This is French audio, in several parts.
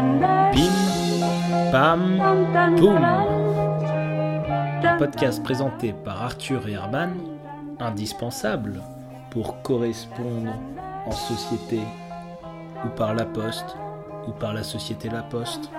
Bim, pam, poum. Un podcast présenté par Arthur et Herman, indispensable pour correspondre en société ou par la poste ou par la société La Poste.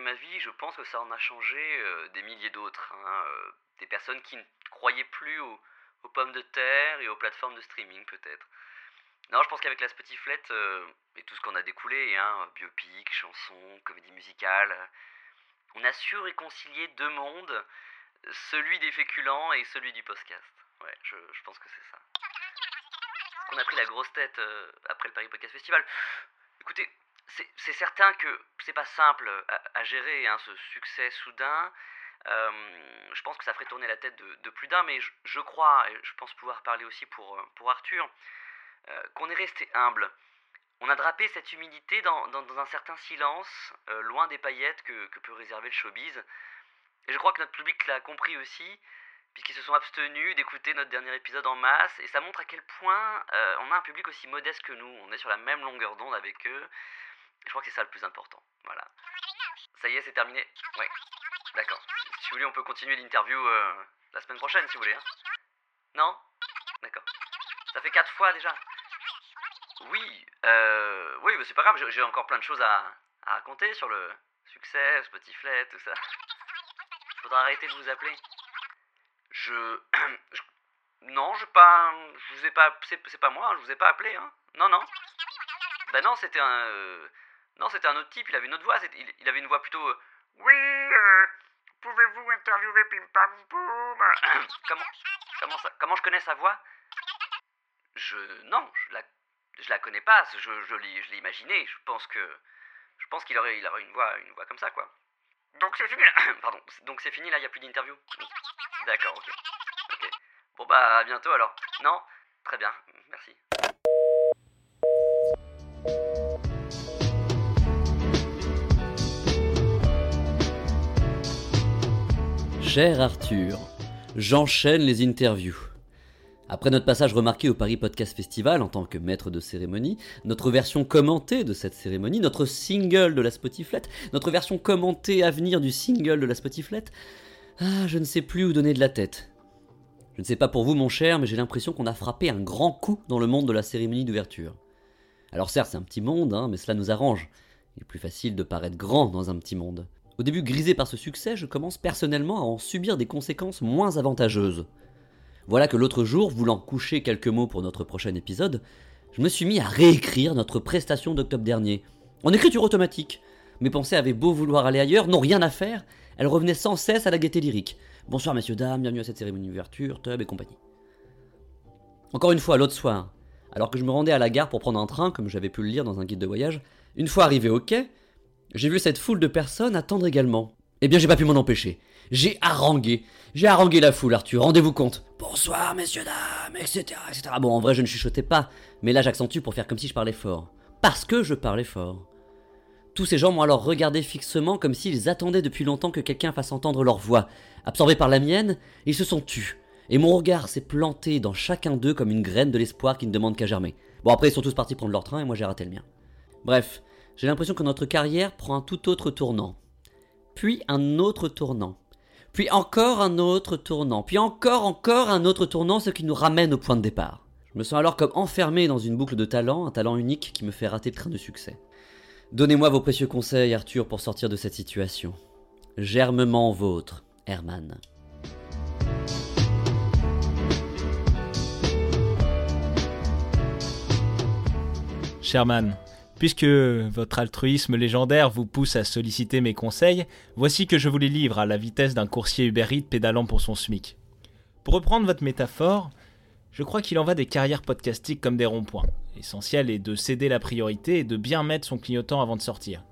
Ma vie, je pense que ça en a changé euh, des milliers d'autres. hein, euh, des personnes qui ne croyaient plus aux, pommes de terre et aux plateformes de streaming peut-être. Non, je pense qu'avec la Spotiflette euh, et tout ce qu'on a découlé, hein, biopic, chansons, comédie musicale, on a su réconcilier deux mondes, celui des féculents et celui du podcast. Ouais, je, je pense que c'est ça. On a pris la grosse tête euh, après le Paris Podcast Festival. Écoutez, c'est certain que c'est pas simple à, à gérer hein, ce succès soudain. Euh, je pense que ça ferait tourner la tête de, plus d'un, mais je, crois, et je pense pouvoir parler aussi pour, euh, pour Arthur, euh, qu'on est resté humble. On a drapé cette humilité dans, dans, un certain silence, euh, loin des paillettes que, que peut réserver le showbiz. Et je crois que notre public l'a compris aussi, puisqu'ils se sont abstenus d'écouter notre dernier épisode en masse, et ça montre à quel point euh, on a un public aussi modeste que nous, on est sur la même longueur d'onde avec eux, je crois que c'est ça le plus important, voilà. Ça y est, c'est terminé Ouais, d'accord. Si vous voulez, on peut continuer l'interview euh, la semaine prochaine, si vous voulez. hein. Non? D'accord. Ça fait quatre fois déjà? Oui, euh, oui, mais c'est pas grave, j'ai- encore plein de choses à, à raconter sur le succès, Spotify, tout ça. Faudra arrêter de vous appeler. Je... Non, je pas... Je vous ai pas... C'est pas moi, je vous ai pas appelé, hein. Non, non. Bah non, c'était un... euh, Non, c'était un autre type, il avait une autre voix, il, il avait une voix plutôt... euh, Oui, euh, pouvez-vous interviewer Pim Pam Poum Comment... Comment ça... Comment je connais sa voix? Je... Non, je la... Je la connais pas, je, je l'ai je l'ai imaginé, je pense que... Je pense qu'il aurait, il aurait une voix, une voix comme ça, quoi. Donc c'est fini là. Pardon. Donc c'est fini là, il n'y a plus d'interview? D'accord, ok. Ok. Bon bah à bientôt alors. Non? Très bien, merci. Cher Arthur, j'enchaîne les interviews. Après notre passage remarqué au Paris Podcast Festival en tant que maître de cérémonie, notre version commentée de cette cérémonie, notre single de la Spotiflette, notre version commentée à venir du single de la Spotiflette, ah, je ne sais plus où donner de la tête. Je ne sais pas pour vous mon cher, mais j'ai l'impression qu'on a frappé un grand coup dans le monde de la cérémonie d'ouverture. Alors certes, c'est un petit monde, hein, mais cela nous arrange. Il est plus facile de paraître grand dans un petit monde. Au début grisé par ce succès, je commence personnellement à en subir des conséquences moins avantageuses. Voilà que l'autre jour, voulant coucher quelques mots pour notre prochain épisode, je me suis mis à réécrire notre prestation d'octobre dernier, en écriture automatique. Mes pensées avaient beau vouloir aller ailleurs, n'ont rien à faire, elles revenaient sans cesse à la gaieté lyrique. Bonsoir messieurs, dames, bienvenue à cette cérémonie d'ouverture, tub et compagnie. Encore une fois, l'autre soir, alors que je me rendais à la gare pour prendre un train, comme j'avais pu le lire dans un guide de voyage, une fois arrivé au quai, j'ai vu cette foule de personnes attendre également. Eh bien, j'ai pas pu m'en empêcher. J'ai harangué. J'ai harangué la foule, Arthur, rendez-vous compte. Bonsoir, messieurs, dames, etc., etc. Bon, en vrai, je ne chuchotais pas, mais là, j'accentue pour faire comme si je parlais fort. Parce que je parlais fort. Tous ces gens m'ont alors regardé fixement comme s'ils attendaient depuis longtemps que quelqu'un fasse entendre leur voix. Absorbés par la mienne, ils se sont tus. Et mon regard s'est planté dans chacun d'eux comme une graine de l'espoir qui ne demande qu'à germer. Bon, après, ils sont tous partis prendre leur train et moi j'ai raté le mien. Bref, j'ai l'impression que notre carrière prend un tout autre tournant. Puis un autre tournant. Puis encore un autre tournant. Puis encore, encore un autre tournant, ce qui nous ramène au point de départ. Je me sens alors comme enfermé dans une boucle de talent, un talent unique qui me fait rater le train de succès. Donnez-moi vos précieux conseils, Arthur, pour sortir de cette situation. Germement vôtre, Herman. Sherman, puisque votre altruisme légendaire vous pousse à solliciter mes conseils, voici que je vous les livre à la vitesse d'un coursier Uber pédalant pour son SMIC. Pour reprendre votre métaphore, je crois qu'il en va des carrières podcastiques comme des ronds-points. L'essentiel est de céder la priorité et de bien mettre son clignotant avant de sortir.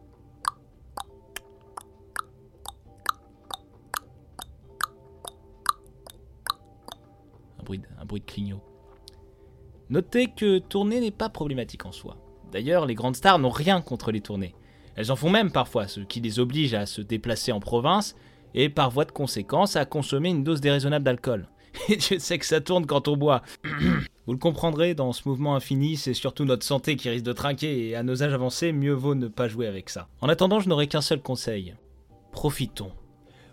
Un un bruit de clignot. Notez que tourner n'est pas problématique en soi. D'ailleurs, les grandes stars n'ont rien contre les tournées. Elles en font même parfois, ce qui les oblige à se déplacer en province et par voie de conséquence à consommer une dose déraisonnable d'alcool. Et Dieu sait que ça tourne quand on boit. Vous le comprendrez, dans ce mouvement infini, c'est surtout notre santé qui risque de trinquer, et à nos âges avancés, mieux vaut ne pas jouer avec ça. En attendant, je n'aurai qu'un seul conseil. Profitons.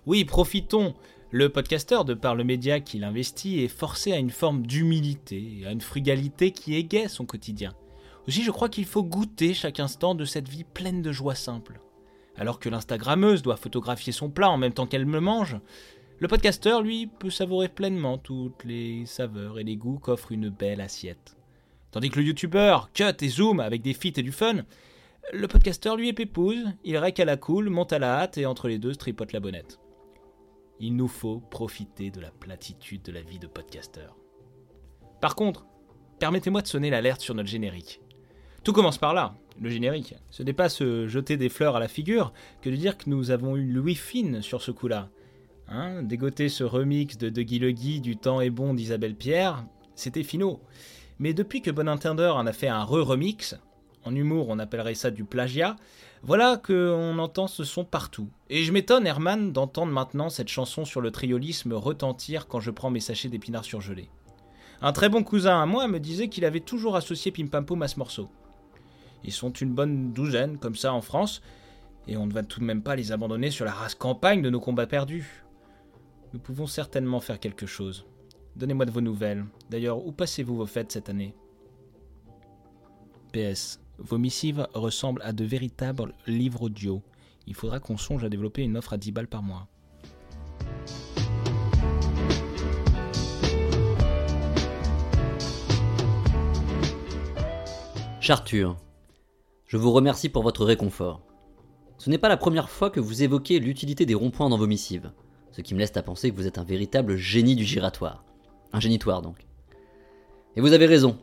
Oui, profitons. Le podcasteur, de par le média qu'il investit, est forcé à une forme d'humilité, à une frugalité qui égaye son quotidien. Aussi, je crois qu'il faut goûter chaque instant de cette vie pleine de joie simple. Alors que l'Instagrammeuse doit photographier son plat en même temps qu'elle me mange, le podcasteur, lui, peut savourer pleinement toutes les saveurs et les goûts qu'offre une belle assiette. Tandis que le youtubeur cut et zoom avec des feats et du fun, le podcasteur, lui, est pépouse, il rèque à la cool, monte à la hâte et entre les deux tripote la bonnette. Il nous faut profiter de la platitude de la vie de podcasteur. Par contre, permettez-moi de sonner l'alerte sur notre générique. Tout commence par là, le générique. Ce n'est pas se jeter des fleurs à la figure que de dire que nous avons eu Louis Fine sur ce coup-là. Hein, dégoter ce remix de De Guy Le du temps est bon d'Isabelle Pierre, c'était finaux. Mais depuis que Bon Intendeur en a fait un re-remix, en humour on appellerait ça du plagiat, voilà qu'on entend ce son partout. Et je m'étonne, Herman, d'entendre maintenant cette chanson sur le triolisme retentir quand je prends mes sachets d'épinards surgelés. Un très bon cousin à moi me disait qu'il avait toujours associé Pim Pam Poum à ce morceau. Ils sont une bonne douzaine comme ça en France, et on ne va tout de même pas les abandonner sur la race campagne de nos combats perdus. Nous pouvons certainement faire quelque chose. Donnez-moi de vos nouvelles. D'ailleurs, où passez-vous vos fêtes cette année? PS. Vos missives ressemblent à de véritables livres audio. Il faudra qu'on songe à développer une offre à 10 balles par mois. Charture, je vous remercie pour votre réconfort. Ce n'est pas la première fois que vous évoquez l'utilité des ronds-points dans vos missives ce qui me laisse à penser que vous êtes un véritable génie du giratoire. Un génitoire donc. Et vous avez raison.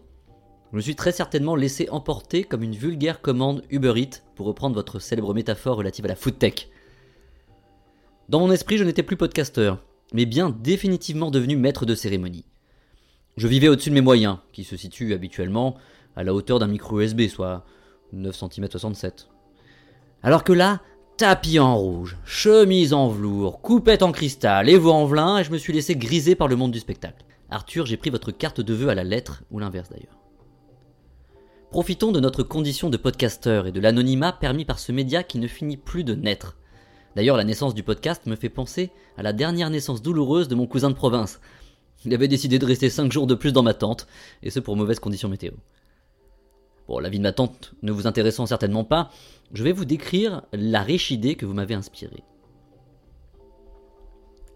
Je me suis très certainement laissé emporter comme une vulgaire commande Uber Eats, pour reprendre votre célèbre métaphore relative à la food tech. Dans mon esprit, je n'étais plus podcasteur, mais bien définitivement devenu maître de cérémonie. Je vivais au-dessus de mes moyens, qui se situent habituellement à la hauteur d'un micro USB, soit 9 cm 67. Alors que là, tapis en rouge, chemise en velours, coupette en cristal et voix en velin, et je me suis laissé griser par le monde du spectacle. Arthur, j'ai pris votre carte de vœux à la lettre, ou l'inverse d'ailleurs. Profitons de notre condition de podcasteur et de l'anonymat permis par ce média qui ne finit plus de naître. D'ailleurs, la naissance du podcast me fait penser à la dernière naissance douloureuse de mon cousin de province. Il avait décidé de rester 5 jours de plus dans ma tente, et ce pour mauvaises conditions météo. Bon, la vie de ma tante ne vous intéressant certainement pas, je vais vous décrire la riche idée que vous m'avez inspirée.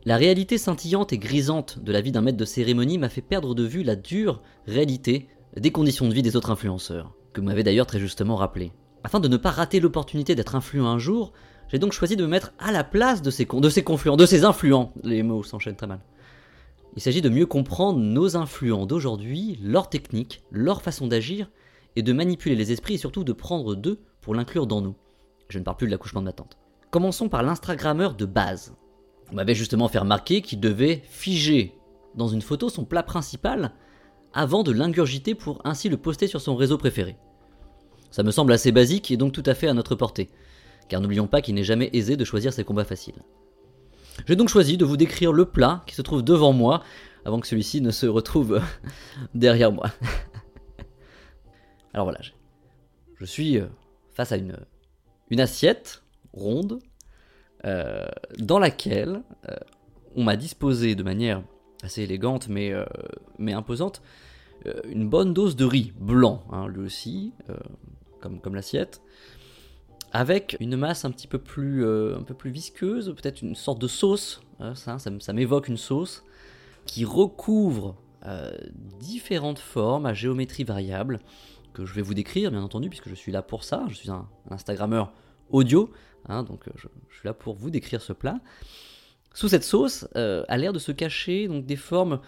La réalité scintillante et grisante de la vie d'un maître de cérémonie m'a fait perdre de vue la dure réalité des conditions de vie des autres influenceurs, que vous m'avez d'ailleurs très justement rappelé. Afin de ne pas rater l'opportunité d'être influent un jour, j'ai donc choisi de me mettre à la place de ces, confluents, de ces influents. Les mots s'enchaînent très mal. Il s'agit de mieux comprendre nos influents d'aujourd'hui, leurs techniques, leur façon d'agir et de manipuler les esprits et surtout de prendre d'eux pour l'inclure dans nous. Je ne parle plus de l'accouchement de ma tante. Commençons par l'Instagrammeur de base. On m'avait justement fait remarquer qu'il devait figer dans une photo son plat principal avant de l'ingurgiter pour ainsi le poster sur son réseau préféré. Ça me semble assez basique et donc tout à fait à notre portée, car n'oublions pas qu'il n'est jamais aisé de choisir ses combats faciles. J'ai donc choisi de vous décrire le plat qui se trouve devant moi, avant que celui-ci ne se retrouve derrière moi. Alors voilà, je suis euh, face à une, assiette ronde euh, dans laquelle euh, on m'a disposé de manière assez élégante mais, mais imposante une bonne dose de riz blanc, hein, lui aussi, comme, l'assiette, avec une masse un petit peu plus, un peu plus visqueuse, peut-être une sorte de sauce, hein, ça m'évoque une sauce, qui recouvre différentes formes à géométrie variable, que je vais vous décrire, bien entendu, puisque je suis là pour ça. Je suis un, Instagrammeur audio, hein, donc euh, je, suis là pour vous décrire ce plat. Sous cette sauce euh, a l'air de se cacher donc des formes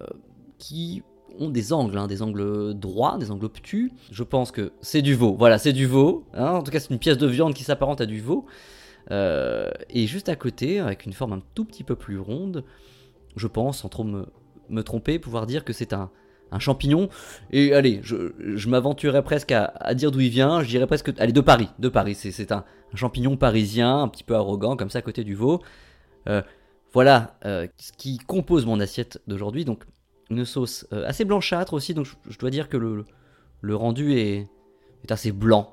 euh, qui ont des angles, hein, des angles droits, des angles obtus. Je pense que c'est du veau. Voilà, c'est du veau. Hein. en tout cas, c'est une pièce de viande qui s'apparente à du veau. et juste à côté, avec une forme un tout petit peu plus ronde, je pense, sans trop me, me tromper, pouvoir dire que c'est un, un champignon. Et allez, je, m'aventurerais presque à, dire d'où il vient. Je dirais presque, allez, de Paris, de Paris. C'est, un, champignon parisien, un petit peu arrogant, comme ça, à côté du veau. Euh, voilà euh, ce qui compose mon assiette d'aujourd'hui. Donc, une sauce euh, assez blanchâtre aussi. Donc, je, dois dire que le, rendu est, assez blanc,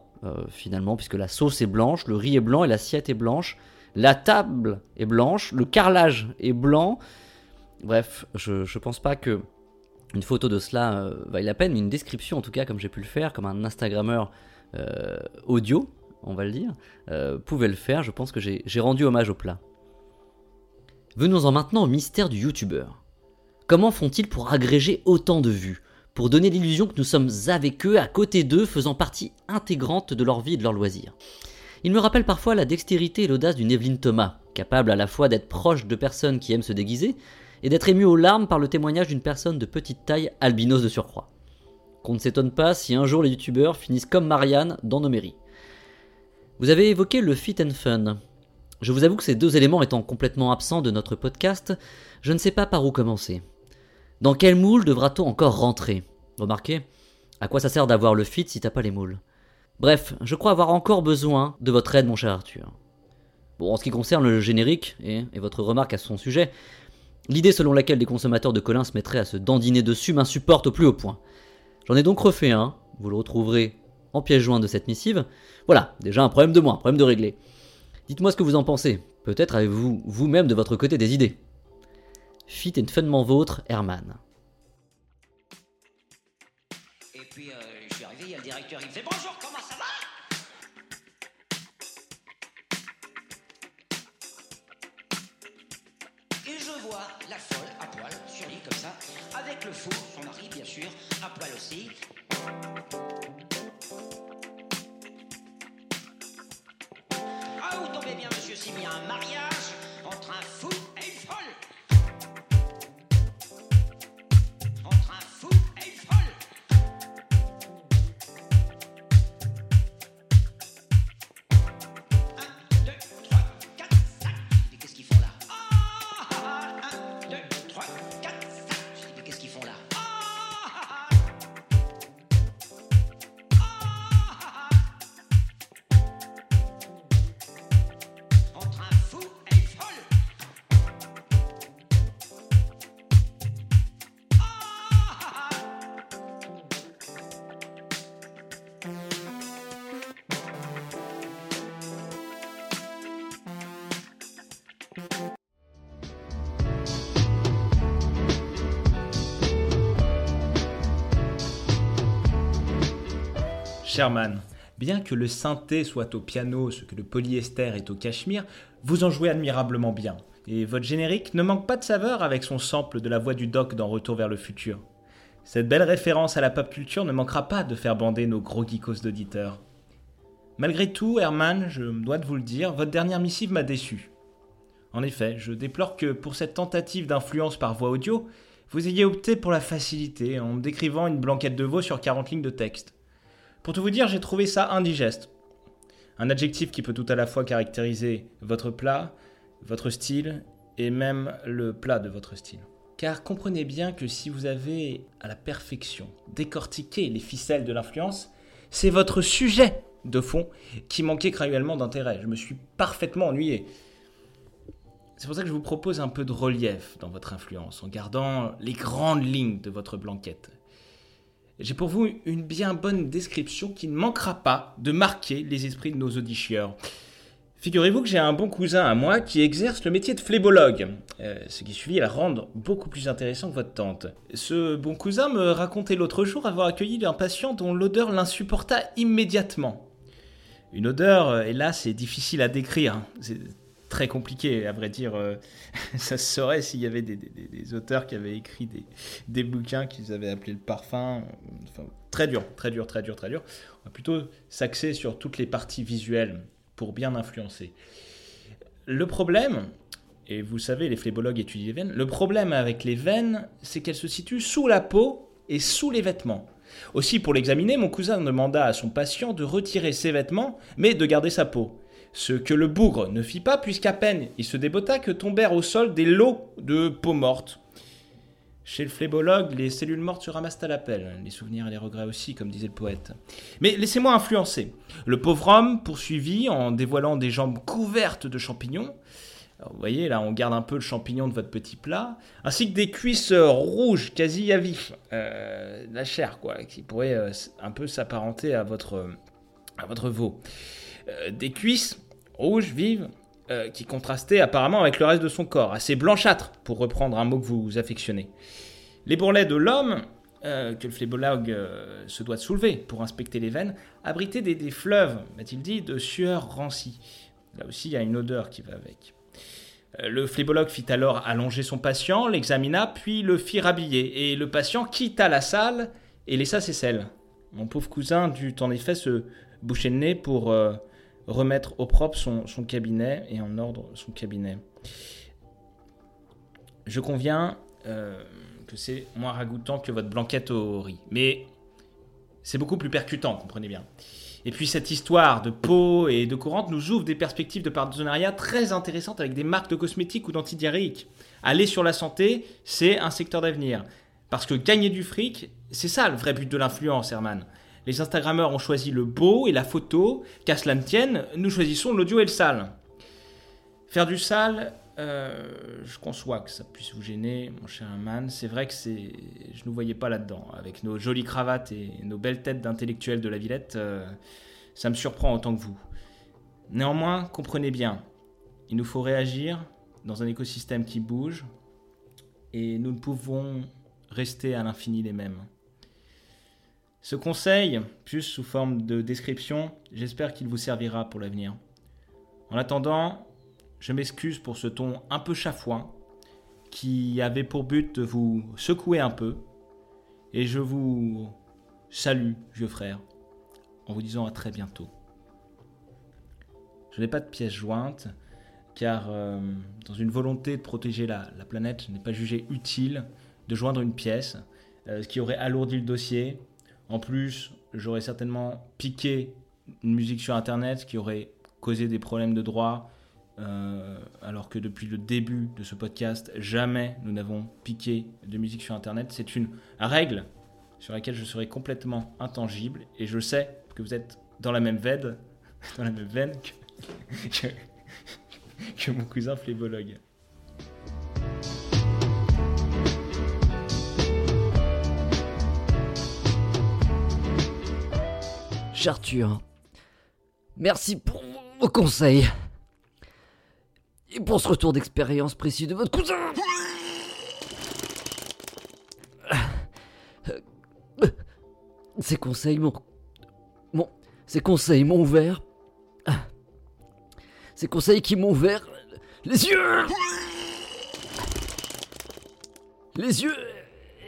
finalement, puisque la sauce est blanche, le riz est blanc et l'assiette est blanche. La table est blanche, le carrelage est blanc. Bref, je, je pense pas que une photo de cela euh, vaille la peine, une description en tout cas, comme j'ai pu le faire, comme un Instagrammeur euh, audio, on va le dire, euh, pouvait le faire. Je pense que j'ai rendu hommage au plat. Venons-en maintenant au mystère du youtubeur. Comment font-ils pour agréger autant de vues? Pour donner l'illusion que nous sommes avec eux, à côté d'eux, faisant partie intégrante de leur vie et de leurs loisirs. Il me rappelle parfois la dextérité et l'audace d'une Evelyne Thomas, capable à la fois d'être proche de personnes qui aiment se déguiser et d'être ému aux larmes par le témoignage d'une personne de petite taille albinos de surcroît. Qu'on ne s'étonne pas si un jour les youtubeurs finissent comme Marianne dans nos mairies. Vous avez évoqué le fit and fun. Je vous avoue que ces deux éléments étant complètement absents de notre podcast, je ne sais pas par où commencer. Dans quel moule devra-t-on encore rentrer? Remarquez, à quoi ça sert d'avoir le fit si t'as pas les moules? Bref, je crois avoir encore besoin de votre aide, mon cher Arthur. Bon, en ce qui concerne le générique et, et votre remarque à son sujet, l'idée selon laquelle les consommateurs de Colin se mettraient à se dandiner dessus m'insupporte au plus haut point. J'en ai donc refait un, vous le retrouverez en pièce jointe de cette missive. Voilà, déjà un problème de moins, un problème de régler. Dites-moi ce que vous en pensez. Peut-être avez-vous vous-même de votre côté des idées. Fit and funnement vôtre, Herman. La folle à poil, sur lit comme ça, avec le fou, son mari bien sûr, à poil aussi. Ah, vous tombez bien, monsieur, y a un mariage entre un fou et une folle. Sherman, bien que le synthé soit au piano ce que le polyester est au cachemire, vous en jouez admirablement bien. Et votre générique ne manque pas de saveur avec son sample de la voix du doc dans Retour vers le futur. Cette belle référence à la pop culture ne manquera pas de faire bander nos gros geekos d'auditeurs. Malgré tout, Herman, je me dois de vous le dire, votre dernière missive m'a déçu. En effet, je déplore que pour cette tentative d'influence par voix audio, vous ayez opté pour la facilité en décrivant une blanquette de veau sur 40 lignes de texte. Pour tout vous dire, j'ai trouvé ça indigeste. Un adjectif qui peut tout à la fois caractériser votre plat, votre style et même le plat de votre style. Car comprenez bien que si vous avez à la perfection décortiqué les ficelles de l'influence, c'est votre sujet de fond qui manquait cruellement d'intérêt. Je me suis parfaitement ennuyé. C'est pour ça que je vous propose un peu de relief dans votre influence, en gardant les grandes lignes de votre blanquette. J'ai pour vous une bien bonne description qui ne manquera pas de marquer les esprits de nos audichieurs. Figurez-vous que j'ai un bon cousin à moi qui exerce le métier de flébologue, euh, ce qui suffit à la rendre beaucoup plus intéressant que votre tante. Ce bon cousin me racontait l'autre jour avoir accueilli un patient dont l'odeur l'insupporta immédiatement. Une odeur, euh, hélas, est difficile à décrire. C'est très compliqué, à vrai dire. euh, ça se saurait s'il y avait des, auteurs qui avaient écrit des, des bouquins qu'ils avaient appelés le parfum. Enfin, très dur, très dur, très dur, très dur. On va plutôt s'axer sur toutes les parties visuelles pour bien influencer. Le problème, et vous savez, les phlébologues étudient les veines, le problème avec les veines, c'est qu'elles se situent sous la peau et sous les vêtements. Aussi, pour l'examiner, mon cousin demanda à son patient de retirer ses vêtements, mais de garder sa peau. Ce que le bougre ne fit pas, puisqu'à peine il se débotta que tombèrent au sol des lots de peau morte. Chez le flébologue, les cellules mortes se ramassent à l'appel, les souvenirs et les regrets aussi, comme disait le poète. Mais laissez-moi influencer. Le pauvre homme poursuivi en dévoilant des jambes couvertes de champignons. Vous voyez, là, on garde un peu le champignon de votre petit plat, ainsi que des cuisses euh, rouges, quasi à vif, euh, la chair, quoi, qui pourrait euh, un peu s'apparenter à votre, à votre veau. Des cuisses rouges, vives, euh, qui contrastaient apparemment avec le reste de son corps, assez blanchâtre, pour reprendre un mot que vous affectionnez. Les bourrelets de l'homme, euh, que le flébologue euh, se doit de soulever pour inspecter les veines, abritaient des, fleuves, m'a-t-il dit, de sueur rancie. Là aussi, il y a une odeur qui va avec. Le flébologue fit alors allonger son patient, l'examina, puis le fit rhabiller, et le patient quitta la salle et laissa ses selles. Mon pauvre cousin dut en effet se boucher le nez pour remettre au propre son, cabinet et en ordre son cabinet. Je conviens euh, que c'est moins ragoûtant que votre blanquette au riz, mais c'est beaucoup plus percutant, comprenez bien. Et puis cette histoire de peau et de courante nous ouvre des perspectives de partenariat très intéressantes avec des marques de cosmétiques ou d'antidiarrhéiques. Aller sur la santé, c'est un secteur d'avenir. Parce que gagner du fric, c'est ça le vrai but de l'influence, Herman. Les Instagrammeurs ont choisi le beau et la photo, qu'à cela ne tienne, nous choisissons l'audio et le sale. Faire du sale, euh, je conçois que ça puisse vous gêner, mon cher Herman. C'est vrai que c'est, je ne nous voyais pas là-dedans. Avec nos jolies cravates et nos belles têtes d'intellectuels de la Villette, euh, ça me surprend autant que vous. Néanmoins, comprenez bien, il nous faut réagir dans un écosystème qui bouge, et nous ne pouvons rester à l'infini les mêmes. Ce conseil, plus sous forme de description, j'espère qu'il vous servira pour l'avenir. En attendant, je m'excuse pour ce ton un peu chafouin qui avait pour but de vous secouer un peu. Et je vous salue, vieux frère, en vous disant à très bientôt. Je n'ai pas de pièce jointe, car euh, dans une volonté de protéger la, la planète, je n'ai pas jugé utile de joindre une pièce, euh, ce qui aurait alourdi le dossier. En plus, j'aurais certainement piqué une musique sur Internet, qui aurait causé des problèmes de droit, euh, alors que depuis le début de ce podcast, jamais nous n'avons piqué de musique sur Internet. C'est une règle sur laquelle je serai complètement intangible, et je sais que vous êtes dans la même veine, dans la même veine que mon cousin flébologue. Arthur, merci pour vos conseils. Et pour ce retour d'expérience précis de votre cousin. Ces conseils m'ont. Ces conseils m'ont ouvert. Ces conseils qui m'ont ouvert les yeux Les yeux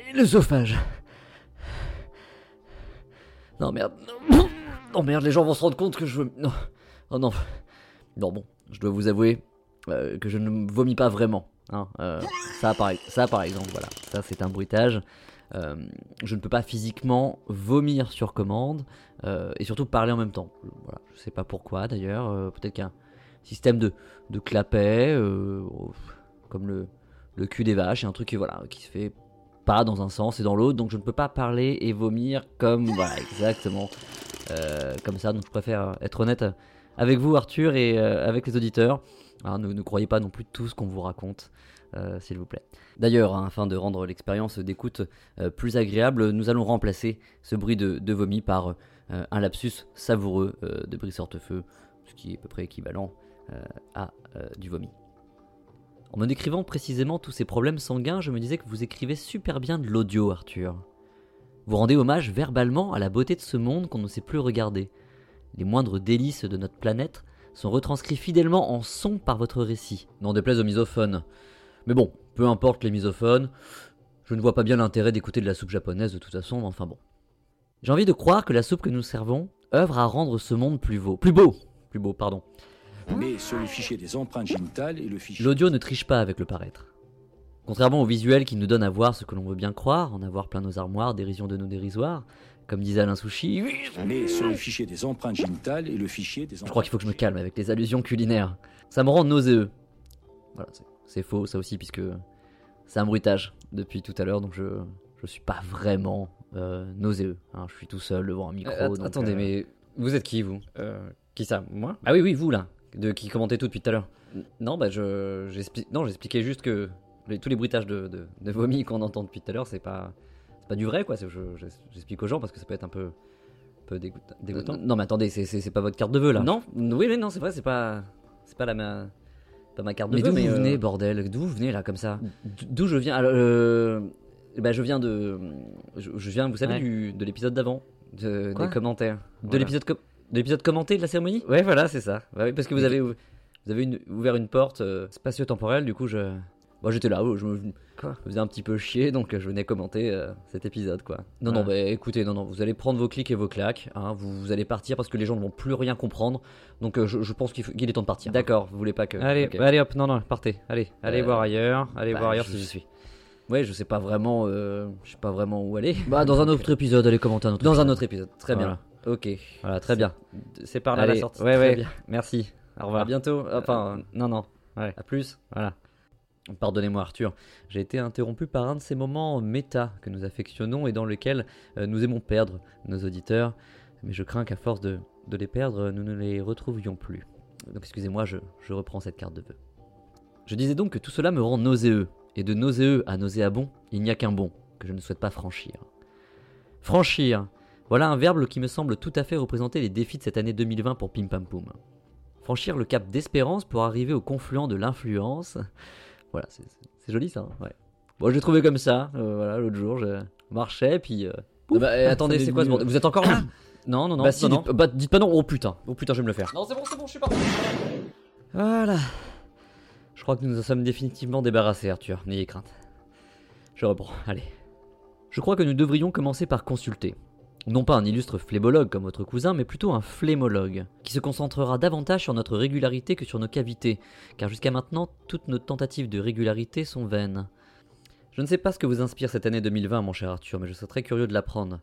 et l'œsophage. Non merde. Oh merde, les gens vont se rendre compte que je veux. Non. Oh non. Non bon, je dois vous avouer euh, que je ne vomis pas vraiment. hein. Euh, ça, par, exemple, voilà. Ça c'est un bruitage. Euh, je ne peux pas physiquement vomir sur commande et surtout parler en même temps. Voilà, je sais pas pourquoi d'ailleurs. Peut-être qu'un système de, clapet, euh, comme le, le cul des vaches, un truc qui, voilà, qui se fait pas dans un sens et dans l'autre. Donc je ne peux pas parler et vomir comme voilà exactement euh, comme ça. Donc je préfère être honnête avec vous Arthur et euh, avec les auditeurs. Hein, ne, ne croyez pas non plus tout ce qu'on vous raconte. euh, S'il vous plaît. D'ailleurs, hein, afin de rendre l'expérience d'écoute plus agréable, nous allons remplacer ce bruit de, de vomi par un lapsus savoureux de Brice Hortefeux, ce qui est à peu près équivalent à du vomi. En me décrivant précisément tous ces problèmes sanguins, je me disais que vous écrivez super bien de l'audio, Arthur. Vous rendez hommage verbalement à la beauté de ce monde qu'on ne sait plus regarder. Les moindres délices de notre planète sont retranscrits fidèlement en son par votre récit, n'en déplaise aux misophones. Mais bon, peu importe les misophones, je ne vois pas bien l'intérêt d'écouter de la soupe japonaise de toute façon, mais enfin bon. J'ai envie de croire que la soupe que nous servons œuvre à rendre ce monde plus beau. Plus beau Plus beau, pardon. Mais sur le fichier des empreintes génitales et le fichier. L'audio ne triche pas avec le paraître. Contrairement au visuel qui nous donne à voir ce que l'on veut bien croire, en avoir plein nos armoires, dérision de nos dérisoires, comme disait Alain Souchi, Mais sur le fichier des empreintes génitales et le fichier des je crois qu'il faut que je me calme avec les allusions culinaires. Ça me rend nauséeux. Voilà, c'est- c'est faux ça aussi, puisque c'est un bruitage depuis tout à l'heure, donc je je suis pas vraiment euh, nauséeux. hein. Je suis tout seul devant un micro. Euh, att- donc, attendez, euh, mais vous êtes qui, vous? Euh, Qui ça? Moi? Ah oui oui vous là. De qui commentez tout depuis tout à l'heure Non bah je j'explique non j'expliquais juste que les- tous les bruitages de, de, de vomi qu'on entend depuis tout à l'heure c'est pas c'est pas du vrai quoi. c'est- je- J'explique aux gens parce que ça peut être un peu un peu dégoûtant. dégoûtant. Euh, non mais attendez c'est pas votre carte de vœux là. Non oui mais non c'est vrai c'est pas c'est pas la ma pas ma carte de Mais vœux. d'où vous euh, venez, bordel? D'où vous venez là comme ça? D'où je viens? Alors, euh, bah, je viens de. Je, je viens, vous savez, Ouais. du, de l'épisode d'avant. De, des commentaires. De l'épisode com- de l'épisode commenté de la cérémonie? Ouais, voilà, c'est ça. Bah parce que vous avez, vous avez une- ouvert une porte euh, spatio-temporelle, du coup, je. Moi, j'étais là, je me, Quoi? je me faisais un petit peu chier, donc euh, je venais commenter euh, cet épisode, quoi. Non, non, Ah. bah écoutez, non, non, vous allez prendre vos clics et vos claques, hein, vous, vous allez partir parce que les gens ne vont plus rien comprendre, donc euh, je, je pense qu'il est temps de partir. D'accord, vous voulez pas que. Allez, allez hop, non, non, partez. Allez, allez voir ailleurs. Allez bah, voir ailleurs je- si j'y suis. Ouais, je sais pas vraiment, je sais pas vraiment où aller. Bah, dans un autre épisode, allez commenter un autre Dans un autre épisode, très bien. Ok, Voilà, très bien. C'est par là Allez, la sortie. ouais, Très ouais. bien. Merci. Au À revoir. bientôt. Enfin, Euh, non, non. à plus. Voilà. Pardonnez-moi Arthur, j'ai été interrompu par un de ces moments méta que nous affectionnons et dans lesquels euh, nous aimons perdre nos auditeurs, mais je crains qu'à force de, de les perdre, nous ne les retrouvions plus. Donc excusez-moi, je, je reprends cette carte de vœux. Je disais donc que tout cela me rend nauséeux, et de nauséeux à nauséabond, il n'y a qu'un bon, que je ne souhaite pas franchir. Franchir, voilà un verbe qui me semble tout à fait représenter les défis de cette année 2020 pour Pim Pam Poum. Franchir le cap d'espérance pour arriver au confluent de l'influence. Voilà, c'est- joli ça. hein, ouais. Bon, j'ai trouvé comme ça. euh, voilà, l'autre jour, je marchais, puis. euh, pouf, bah, eh, attendez, c'est quoi ce bordel Vous êtes encore là Non, non, non. Bah, si, non, dites- non. bah, dites pas non. Oh putain, oh putain, je vais me le faire. Non, c'est bon, c'est bon, je suis parti. Voilà. Je crois que nous nous en sommes définitivement débarrassés, Arthur. N'ayez crainte. Je reprends, allez. Je crois que nous devrions commencer par consulter. Non pas un illustre flébologue comme votre cousin, mais plutôt un flémologue, qui se concentrera davantage sur notre régularité que sur nos cavités, car jusqu'à maintenant, toutes nos tentatives de régularité sont vaines. Je ne sais pas ce que vous inspire cette année 2020, mon cher Arthur, mais je serais très curieux de l'apprendre.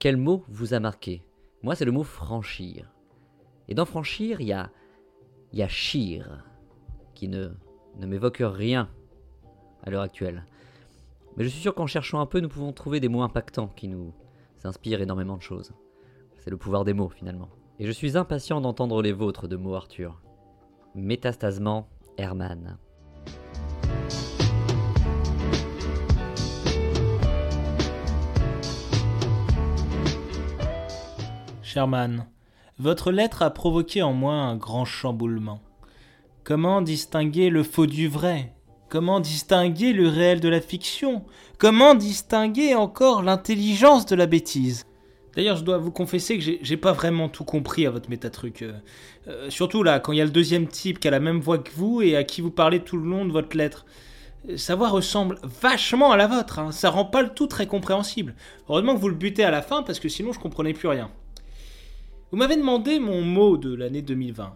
Quel mot vous a marqué? Moi, c'est le mot franchir. Et dans franchir, il y a. Il y a chir, qui ne, ne m'évoque rien à l'heure actuelle. Mais je suis sûr qu'en cherchant un peu, nous pouvons trouver des mots impactants qui nous inspirent énormément de choses. C'est le pouvoir des mots, finalement. Et je suis impatient d'entendre les vôtres de mots, Arthur. Métastasement, Herman. Sherman, votre lettre a provoqué en moi un grand chamboulement. Comment distinguer le faux du vrai Comment distinguer le réel de la fiction? Comment distinguer encore l'intelligence de la bêtise? D'ailleurs, je dois vous confesser que j'ai- pas vraiment tout compris à votre métatruc. Euh, euh, surtout là, quand il y a le deuxième type qui a la même voix que vous et à qui vous parlez tout le long de votre lettre. Euh, Sa voix ressemble vachement à la vôtre, hein. ça rend pas le tout très compréhensible. Heureusement que vous le butez à la fin parce que sinon je comprenais plus rien. Vous m'avez demandé mon mot de l'année 2020.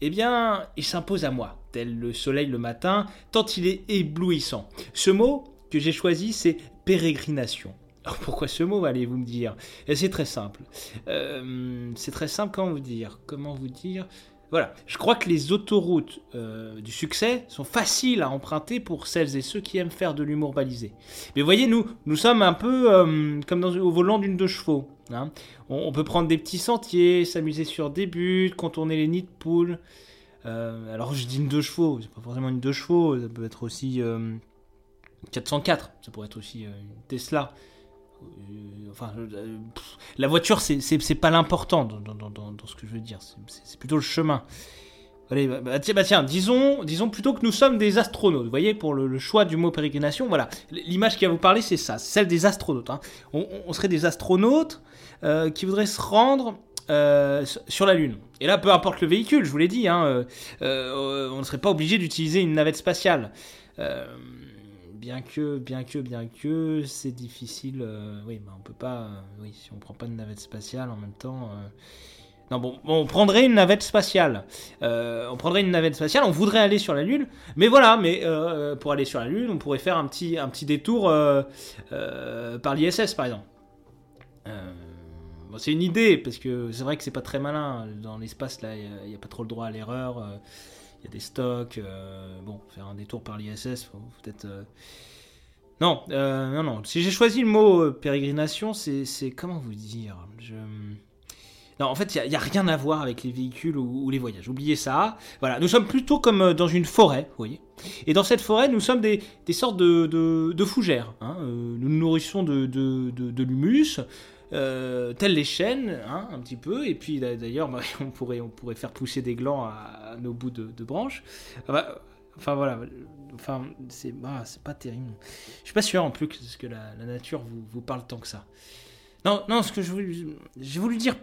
Eh bien, il s'impose à moi, tel le soleil le matin, tant il est éblouissant. Ce mot que j'ai choisi, c'est pérégrination. Alors pourquoi ce mot, allez-vous me dire? Et C'est très simple. Euh, c'est très simple, comment vous dire? Comment vous dire? Voilà, je crois que les autoroutes euh, du succès sont faciles à emprunter pour celles et ceux qui aiment faire de l'humour balisé. Mais voyez, nous, nous sommes un peu euh, comme au volant d'une deux chevaux. hein. On, on peut prendre des petits sentiers, s'amuser sur des buts, contourner les nids de poules. Euh, alors je dis une deux chevaux, c'est pas forcément une deux chevaux, ça peut être aussi euh, une 404, ça pourrait être aussi euh, une Tesla. Euh, enfin, la voiture, c'est- pas l'important dans, dans- dans- dans- ce que je veux dire, c'est- plutôt le chemin. Allez, bah, bah, tiens, bah, tiens, disons, disons plutôt que nous sommes des astronautes. Vous voyez, pour le, choix du mot pérégrination, voilà. L'image qui va vous parler, c'est ça, celle des astronautes. hein. On, serait des astronautes qui voudraient se rendre euh, sur- la Lune. Et là, peu importe le véhicule, je vous l'ai dit, hein, euh, euh, on ne serait pas obligé d'utiliser une navette spatiale. Bien que, bien que, bien que, c'est difficile. oui, bah, on peut pas. oui, si on prend pas de navette spatiale en même temps. non, bon, on prendrait une navette spatiale. On prendrait une navette spatiale, on voudrait aller sur la Lune. Mais voilà, mais pour aller sur la Lune, on pourrait faire un petit, un petit détour par l'ISS, par exemple. C'est une idée, parce que c'est vrai que c'est pas très malin. Dans l'espace, là, il n'y a, pas trop le droit à l'erreur. euh, Il y a des stocks. euh, bon, faire un détour par l'ISS, faut, peut-être. euh, Non, euh, non, non. Si j'ai choisi le mot pérégrination, c'est, comment vous dire Je... Non, en fait, il n'y a, rien à voir avec les véhicules ou, les voyages. Oubliez ça. Voilà, nous sommes plutôt comme dans une forêt, vous voyez. Et dans cette forêt, nous sommes des, des sortes de, de, fougères. hein. Nous nous nourrissons de, de l'humus, euh, telles les chênes, hein, un petit peu. Et puis d'a- d'ailleurs, bah, on, pourrait, faire pousser des glands à, nos bouts de, branches. Ah bah, Enfin voilà, bah, c'est pas terrible. Je suis pas sûr en plus que, que la, nature vous, parle tant que ça. Non, non, ce que je voulais- j'ai voulu dire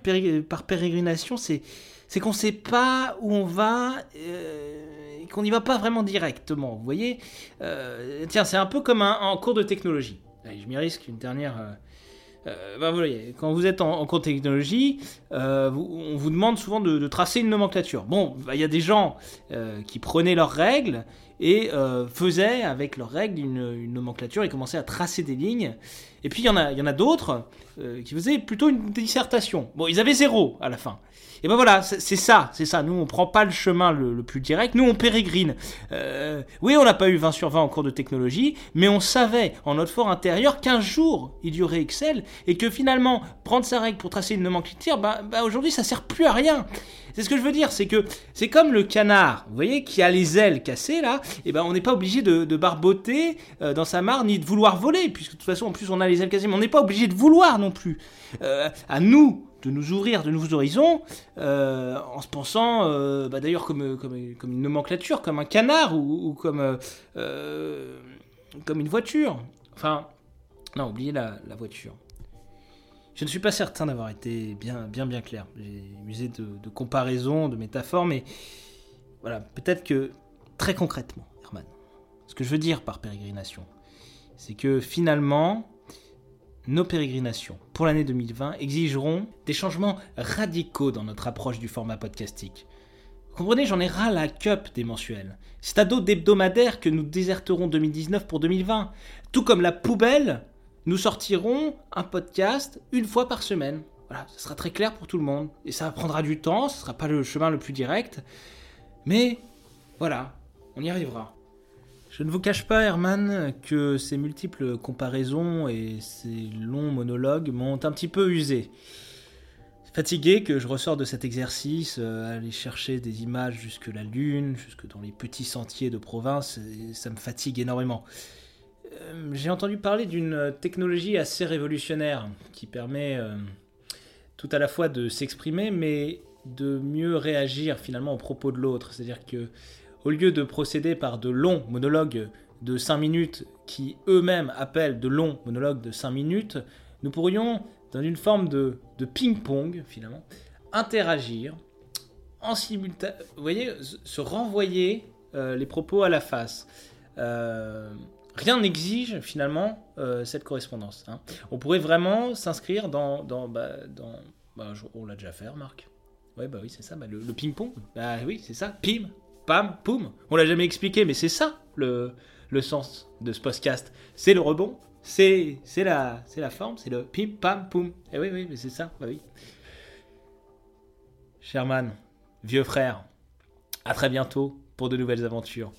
par pérégrination, c'est c'est qu'on sait pas où on va euh, qu'on n'y va pas vraiment directement. Vous voyez? Euh, Tiens, c'est un peu comme un, en cours de technologie. Allez, je m'y risque une dernière. Euh, bah, vous quand vous êtes en, cours de technologie, euh, on vous demande souvent de, tracer une nomenclature. Bon, bah, il y a des gens euh, qui prenaient leurs règles et faisaient avec leurs règles une, nomenclature et commençaient à tracer des lignes. Et puis il y en a, y en a d'autres qui faisaient plutôt une dissertation. Bon, ils avaient zéro à la fin. Et ben voilà, c'est ça, c'est ça. Nous, on prend pas le chemin le, plus direct. Nous, on pérégrine. Euh, oui, on n'a pas eu 20 sur 20 en cours de technologie, mais on savait en notre fort intérieur qu'un jour il y aurait Excel et que finalement prendre sa règle pour tracer une nomenclature, bah, bah, aujourd'hui ça sert plus à rien. C'est ce que je veux dire, c'est que c'est comme le canard, vous voyez, qui a les ailes cassées là, et ben on n'est pas obligé de, de barboter euh, dans sa mare ni de vouloir voler, puisque de toute façon en plus on a les ailes cassées, mais on n'est pas obligé de vouloir non plus. Euh, à nous de nous ouvrir de nouveaux horizons euh, en se pensant euh, bah, d'ailleurs comme, comme, une nomenclature, comme un canard ou, comme, euh, euh, une voiture. Enfin, non, oubliez la, la voiture. Je ne suis pas certain d'avoir été bien, bien, bien clair. J'ai usé de, de comparaisons, de métaphores, mais voilà, peut-être que très concrètement, Herman, ce que je veux dire par pérégrination, c'est que finalement, nos pérégrinations pour l'année 2020 exigeront des changements radicaux dans notre approche du format podcastique. Vous comprenez, j'en ai ras la cup des mensuels. C'est à dos d'hebdomadaires que nous déserterons 2019 pour 2020. Tout comme la poubelle, nous sortirons un podcast une fois par semaine. Voilà, ça sera très clair pour tout le monde. Et ça prendra du temps, ce sera pas le chemin le plus direct. Mais voilà, on y arrivera. Je ne vous cache pas, Herman, que ces multiples comparaisons et ces longs monologues m'ont un petit peu usé. Fatigué que je ressors de cet exercice, euh, aller chercher des images jusque la Lune, jusque dans les petits sentiers de province, ça me fatigue énormément. Euh, J'ai entendu parler d'une technologie assez révolutionnaire qui permet euh, tout à la fois de s'exprimer, mais de mieux réagir finalement aux propos de l'autre. C'est-à-dire que au lieu de procéder par de longs monologues de 5 minutes qui eux-mêmes appellent de longs monologues de 5 minutes, nous pourrions, dans une forme de, ping-pong finalement, interagir en vous voyez, se- renvoyer euh, les propos à la face. Euh, rien n'exige finalement euh, cette correspondance. hein. On pourrait vraiment s'inscrire dans... bah, bah, on l'a déjà fait, Marc. Bah oui, c'est ça, bah, le, le ping-pong. Bah oui, c'est ça, pim, pam, poum. On l'a jamais expliqué, mais c'est ça le, le sens de ce podcast. C'est le rebond, c'est la, la forme, c'est le pim, pam, poum. Eh oui, oui, mais c'est ça, bah oui. Sherman, vieux frère, à très bientôt pour de nouvelles aventures.